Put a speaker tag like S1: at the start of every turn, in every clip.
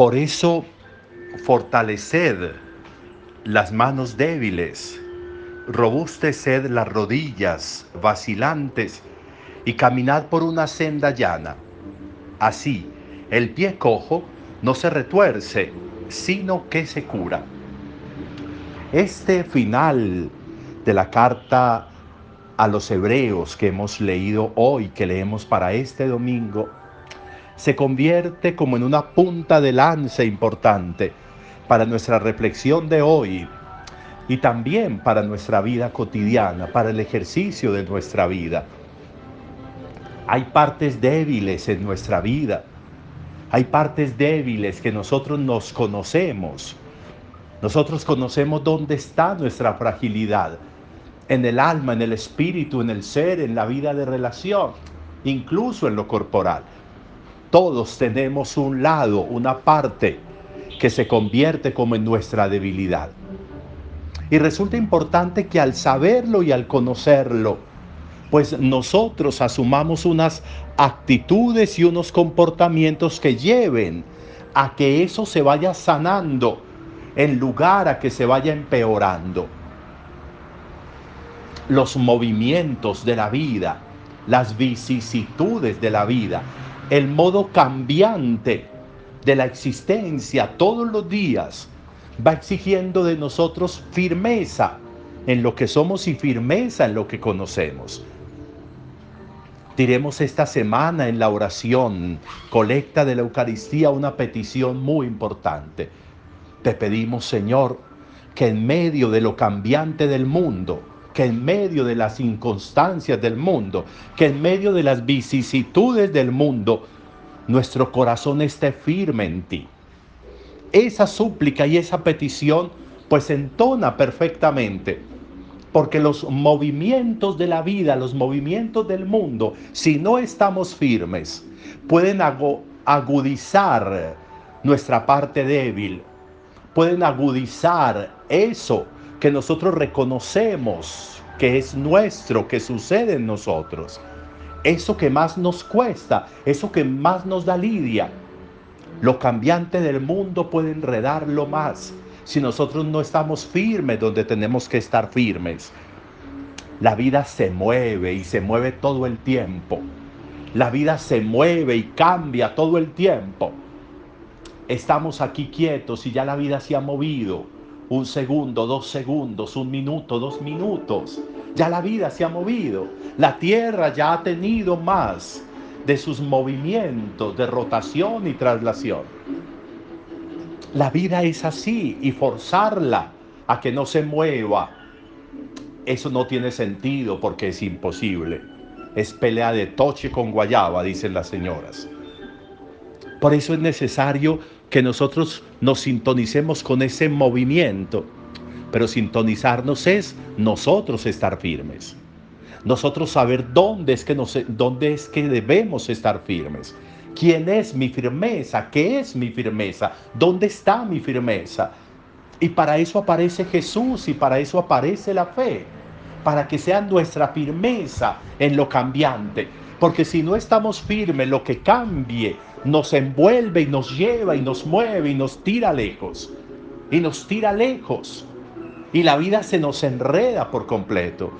S1: Por eso, fortaleced las manos débiles, robusteced las rodillas vacilantes y caminad por una senda llana. Así, el pie cojo no se retuerce, sino que se cura. Este final de la carta a los hebreos que hemos leído hoy, que leemos para este domingo, se convierte como en una punta de lanza importante para nuestra reflexión de hoy y también para nuestra vida cotidiana, para el ejercicio de nuestra vida. Hay partes débiles en nuestra vida. Hay partes débiles que nosotros nos conocemos. Nosotros conocemos dónde está nuestra fragilidad. En el alma, en el espíritu, en el ser, en la vida de relación, incluso en lo corporal. Todos tenemos un lado, una parte que se convierte como en nuestra debilidad. Y resulta importante que al saberlo y al conocerlo, pues nosotros asumamos unas actitudes y unos comportamientos que lleven a que eso se vaya sanando en lugar a que se vaya empeorando. Los movimientos de la vida, las vicisitudes de la vida, el modo cambiante de la existencia todos los días va exigiendo de nosotros firmeza en lo que somos y firmeza en lo que conocemos. Diremos esta semana en la oración, colecta de la Eucaristía, una petición muy importante. Te pedimos, Señor, que en medio de lo cambiante del mundo, que en medio de las inconstancias del mundo, que en medio de las vicisitudes del mundo, nuestro corazón esté firme en ti. Esa súplica y esa petición pues entona perfectamente porque los movimientos de la vida, los movimientos del mundo, si no estamos firmes, pueden agudizar nuestra parte débil, pueden agudizar eso que nosotros reconocemos que es nuestro, que sucede en nosotros. Eso que más nos cuesta, eso que más nos da lidia. Lo cambiante del mundo puede enredarlo más si nosotros no estamos firmes donde tenemos que estar firmes. La vida se mueve y se mueve todo el tiempo. La vida se mueve y cambia todo el tiempo. Estamos aquí quietos y ya la vida se ha movido. Un segundo, dos segundos, un minuto, dos minutos. Ya la vida se ha movido. La tierra ya ha tenido más de sus movimientos de rotación y traslación. La vida es así y forzarla a que no se mueva, eso no tiene sentido porque es imposible. Es pelea de toche con guayaba, dicen las señoras. Por eso es necesario que nosotros nos sintonicemos con ese movimiento. Pero sintonizarnos es nosotros estar firmes. Nosotros saber dónde es que, dónde es que debemos estar firmes. ¿Quién es mi firmeza? ¿Qué es mi firmeza? ¿Dónde está mi firmeza? Y para eso aparece Jesús y para eso aparece la fe, para que sea nuestra firmeza en lo cambiante. Porque si no estamos firmes, lo que cambie nos envuelve y nos lleva y nos mueve y nos tira lejos. Y nos tira lejos. Y la vida se nos enreda por completo.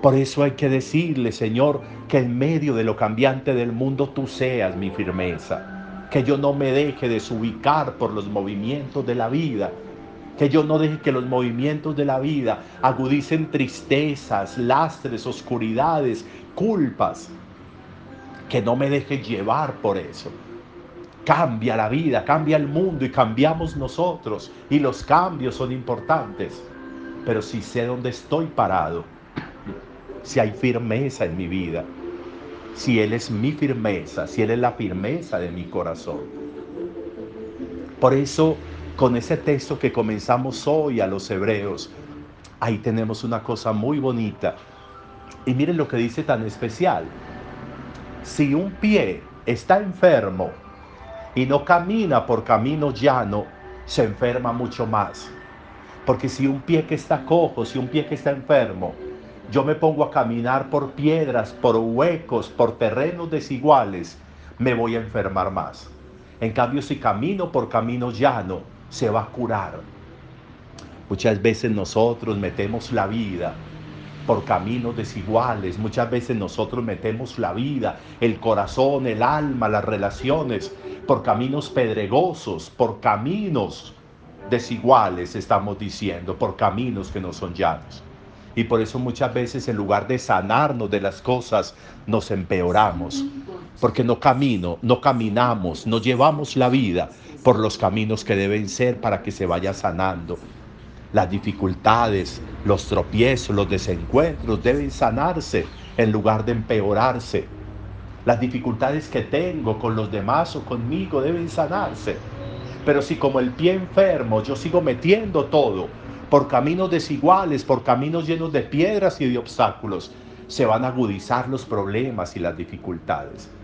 S1: Por eso hay que decirle, Señor, que en medio de lo cambiante del mundo tú seas mi firmeza. Que yo no me deje desubicar por los movimientos de la vida. Que yo no deje que los movimientos de la vida agudicen tristezas, lastres, oscuridades, culpas. Que no me deje llevar por eso. Cambia la vida, cambia el mundo y cambiamos nosotros. Y los cambios son importantes. Pero si sé dónde estoy parado, si hay firmeza en mi vida, si Él es mi firmeza, si Él es la firmeza de mi corazón. Por eso, con ese texto que comenzamos hoy a los hebreos, ahí tenemos una cosa muy bonita. Y miren lo que dice tan especial. Si un pie está enfermo y no camina por camino llano, se enferma mucho más. Porque si un pie que está cojo, si un pie que está enfermo, yo me pongo a caminar por piedras, por huecos, por terrenos desiguales, me voy a enfermar más. En cambio, si camino por camino llano, se va a curar. Muchas veces nosotros metemos la vida por caminos desiguales. Muchas veces nosotros metemos la vida, el corazón, el alma, las relaciones, por caminos pedregosos, por caminos desiguales, estamos diciendo, por caminos que no son llanos. Y por eso muchas veces en lugar de sanarnos de las cosas, nos empeoramos. Porque no camino, no caminamos, no llevamos la vida por los caminos que deben ser para que se vaya sanando. Las dificultades, los tropiezos, los desencuentros deben sanarse en lugar de empeorarse. Las dificultades que tengo con los demás o conmigo deben sanarse. Pero si como el pie enfermo yo sigo metiendo todo por caminos desiguales, por caminos llenos de piedras y de obstáculos, se van a agudizar los problemas y las dificultades.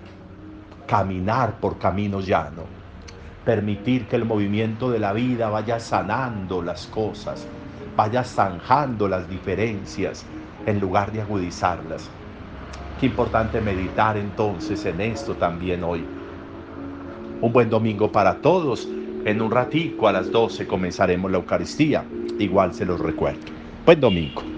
S1: Caminar por caminos llanos, permitir que el movimiento de la vida vaya sanando las cosas, vaya zanjando las diferencias en lugar de agudizarlas. Qué importante meditar entonces en esto también hoy. Un buen domingo para todos. En un ratico a las 12 comenzaremos la Eucaristía. Igual se los recuerdo. Buen domingo.